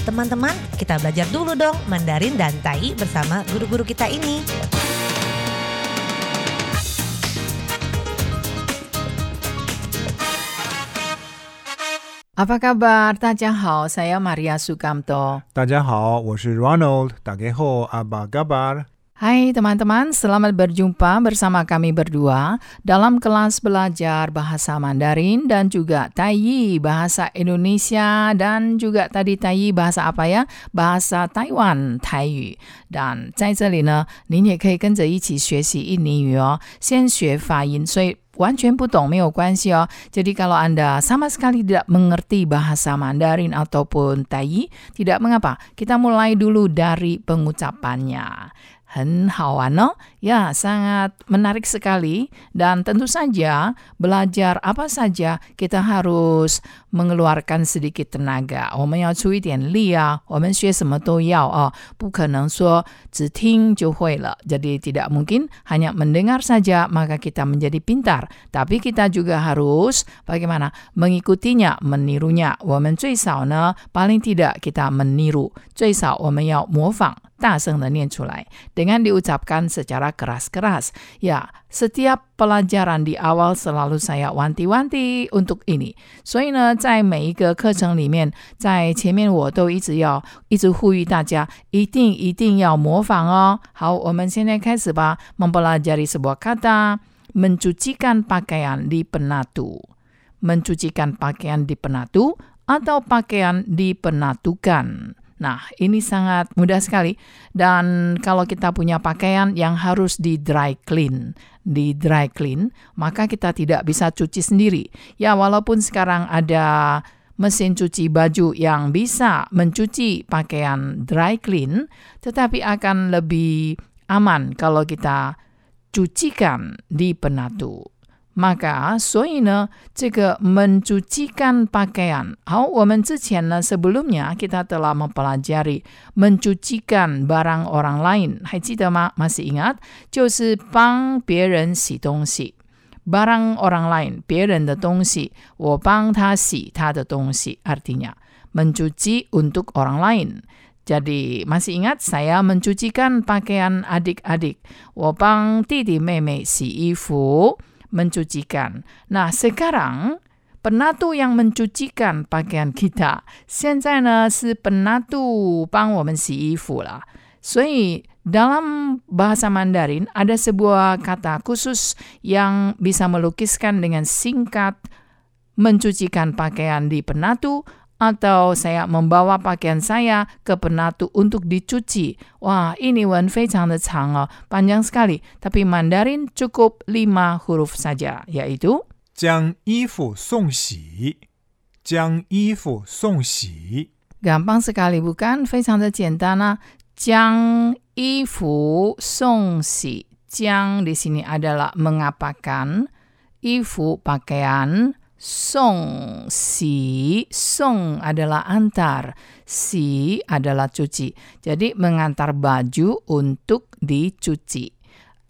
Teman-teman, kita belajar dulu dong Mandarin dan Tai bersama guru-guru kita ini. Apa kabar? Tajahau, saya Maria Sukamto. Tajahau, saya Ronald. Dageho, apa kabar? Hai teman-teman, selamat berjumpa bersama kami berdua dalam kelas belajar bahasa Mandarin dan juga Taiyi bahasa Indonesia dan juga tadi Taiyi bahasa apa ya? Bahasa Taiwan 台语。dan 在这里呢，您也可以跟着一起学习印尼语哦。先学发音，所以完全不懂没有关系哦。Jadi kalau Anda sama sekali tidak mengerti bahasa Mandarin ataupun Taiyi, tidak mengapa. Kita mulai dulu dari pengucapannya. 很好玩哦。，ya sangat menarik sekali dan tentu saja belajar apa saja kita harus mengeluarkan sedikit tenaga，我们要出一点力啊，我们学什么都要啊，不可能说只听就会了。Jadi tidak mungkin hanya mendengar saja maka kita menjadi pintar, tapi kita juga harus bagaimana mengikutinya, menirunya. 我们最少呢，paling tidak kita meniru，最少我们要模仿。大声的念出来，dengan diucapkan secara keras-keras. Ya, setiap pelajaran di awal selalu saya wanti-wanti untuk ini。所以呢，在每一个课程里面，在前面我都一直要一直呼吁大家，一定一定要模仿哦。好，我们现在开始吧。mempelajari sebuah kata mencucikan pakaian di penatu. Mencucikan pakaian di penatu atau pakaian dipenatukan. Nah, ini sangat mudah sekali. Dan kalau kita punya pakaian yang harus di dry clean, di dry clean, maka kita tidak bisa cuci sendiri. Ya, walaupun sekarang ada mesin cuci baju yang bisa mencuci pakaian dry clean, tetapi akan lebih aman kalau kita cucikan di penatu. Maka, 所以呢，这个 mencucikan pakaian. 好，我们之前呢 sebelumnya kita telah mempelajari mencucikan barang orang lain，还记得吗？masih ingat？就是帮别人洗东西。barang orang lain，别人的东西，我帮他洗他的东西。artinya mencuci untuk orang lain。jadi masih ingat saya mencucikan pakaian adik-adik，我帮弟弟妹妹洗衣服。 mencucikan. Nah, sekarang penatu yang mencucikan pakaian kita. 现在呢是 penatu 帮我们洗衣服了。所以 dalam bahasa Mandarin ada sebuah kata khusus yang bisa melukiskan dengan singkat mencucikan pakaian di penatu atau saya membawa pakaian saya ke penatu untuk dicuci. Wah, ini wan 非常的长哦, panjang sekali. Tapi Mandarin cukup lima huruf saja, yaitu 将衣服送洗，将衣服送洗。 gampang sekali bukan? 非常的简单啊。将衣服送洗，将 di sini adalah mengapakan, 衣服 pakaian, song si song adalah antar si adalah cuci jadi mengantar baju untuk dicuci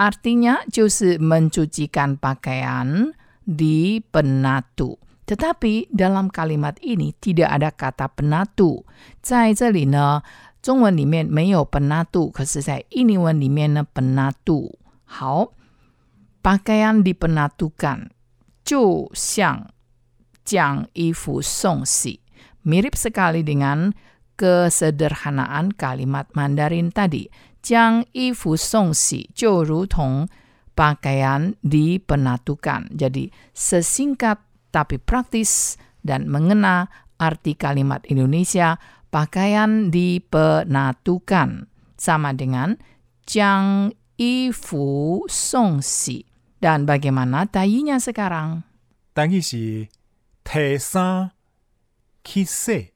artinya 就是 mencucikan pakaian di penatu tetapi dalam kalimat ini tidak ada kata penatu 在这里呢中文里面没有 penatu 可是在印尼文里面呢 penatu 好 pakaian dipenatukan 就像 Jang Ifu song si Mirip sekali dengan kesederhanaan kalimat Mandarin tadi. Jang Ifu Songsi, Jo Rutong, pakaian dipenatukan. Jadi sesingkat tapi praktis dan mengena arti kalimat Indonesia pakaian dipenatukan sama dengan Jang Ifu song si. Dan bagaimana tayinya sekarang? Tangisi. 提衫去洗，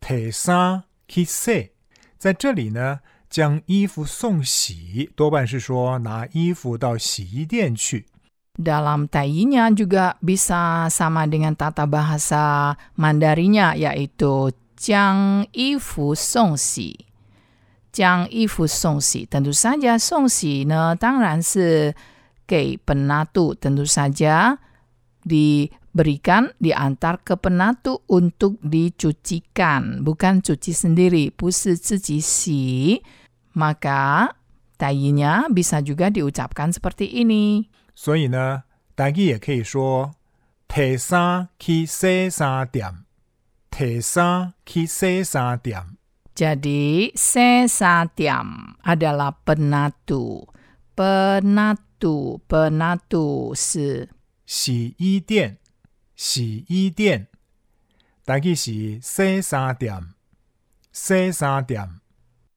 提衫去洗。在这里呢，将衣服送洗，多半是说拿衣服到洗衣店去。 Dalam tainya juga bisa sama dengan tata bahasa Mandarinya yaitu 将衣服送洗。将衣服送洗，tentu saja 送洗呢，当然是给 penatu tentu saja berikan diantar ke penatu untuk dicucikan, bukan cuci sendiri, 不是自己洗. Maka tayinya bisa juga diucapkan seperti ini. 所以呢，台语也可以说摕衫去洗衫店，摕衫去洗衫店。 Jadi sesatiam adalah penatu. Penatu, penatu 是洗衣店， 洗衣店，台语是洗衫店，洗衫店。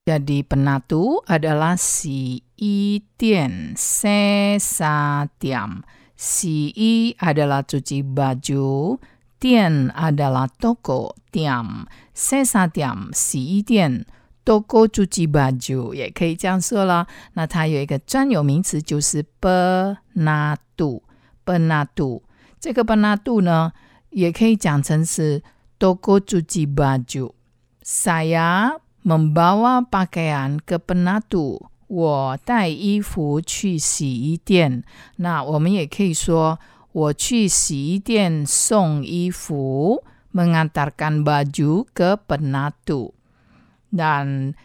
Jadi penatu adalah si i tian, sesatiam. Si i adalah cuci baju, tian adalah toko, tiam. Sesatiam, si i tian, toko cucuci baju，也可以这样说了。那它有一个专有名词，就是 penatu。penatu 这个 penatu 呢，也可以讲成是 toko cuci baju。Saya membawa pakaian ke penatu，我带衣服去洗衣店。那我们也可以说，我去洗衣店送衣服，mengantarkan baju ke penatu。Dan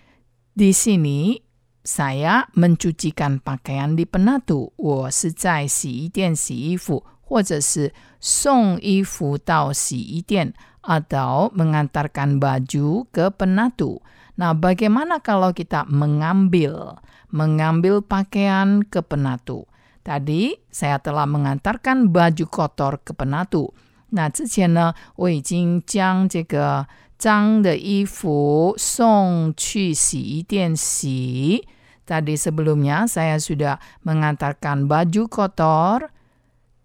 di sini saya mencucikan pakaian di penatu，我是在洗衣店洗衣服， 或者是送衣服到洗衣店。atau mengantarkan baju ke penatu. Nah, bagaimana kalau kita mengambil mengambil pakaian ke penatu? Tadi saya telah mengantarkan baju kotor ke penatu. 那之前呢，我已经将这个脏的衣服送去洗衣店洗。Tadi sebelumnya saya sudah mengantarkan baju kotor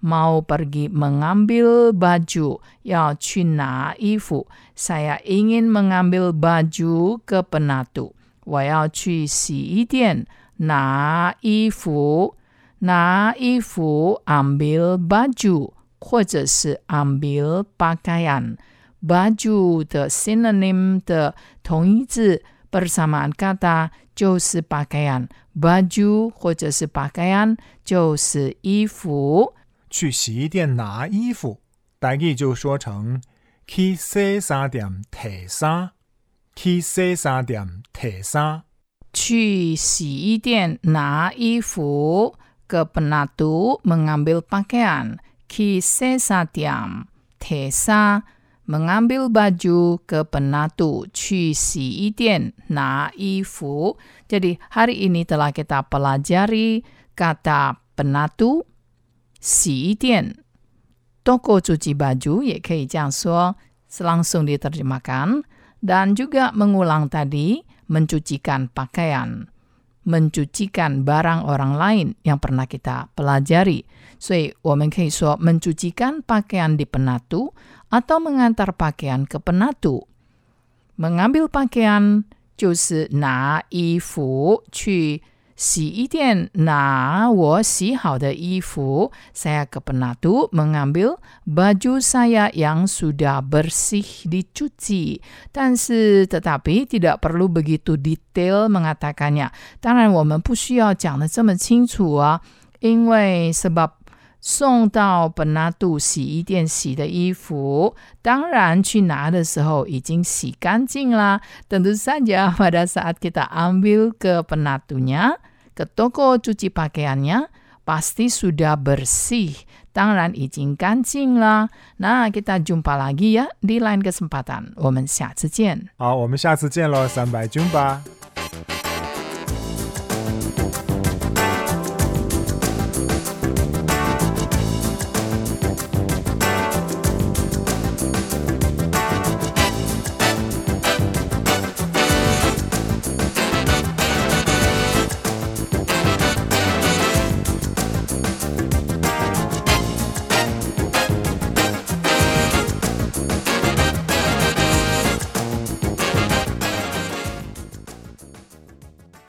mau pergi mengambil baju, 要去拿衣服。Saya ingin mengambil baju ke penatu. 我要去洗衣店拿衣服，拿衣服 ambil baju，或者是 ambil pakaian。baju 的 synonym 的同义字 bersamaan kata 就是 pakaian。baju 或者是 pakaian 就是衣服。 去洗衣店拿衣服，台语就说成去洗衫店摕衫。去洗衫店摕衫。去洗衣店拿衣服，ke penatu mengambil pakaian. Ki sesatiam tesa mengambil baju ke penatu 去洗衣店拿衣服。Jadi hari ini telah kita pelajari kata penatu, 洗衣店，toko cuci baju 也可以这样说，langsung diterjemahkan dan juga mengulang tadi mencucikan pakaian, mencucikan barang orang lain yang pernah kita pelajari. 所以我们可以说 mencucikan pakaian di penatu atau mengantar pakaian ke penatu. Mengambil pakaian 就是拿衣服去 洗衣店拿我洗好的衣服，saya ke penatu mengambil baju saya yang sudah bersih dicuci. 但是 tetapi tidak perlu begitu detail mengatakannya. 当然我们不需要讲的这么清楚啊，因为 sebab 送到本纳杜洗衣店洗的衣服，当然去拿的时候已经洗干净啦。Tentu saja pada saat kita ambil ke penatunya, ke toko cuci pakaiannya, pasti sudah bersih. 当然已经干净啦。那 kita jumpa lagi ya di lain kesempatan. 我们下次见。好，我们下次见喽，三百军吧。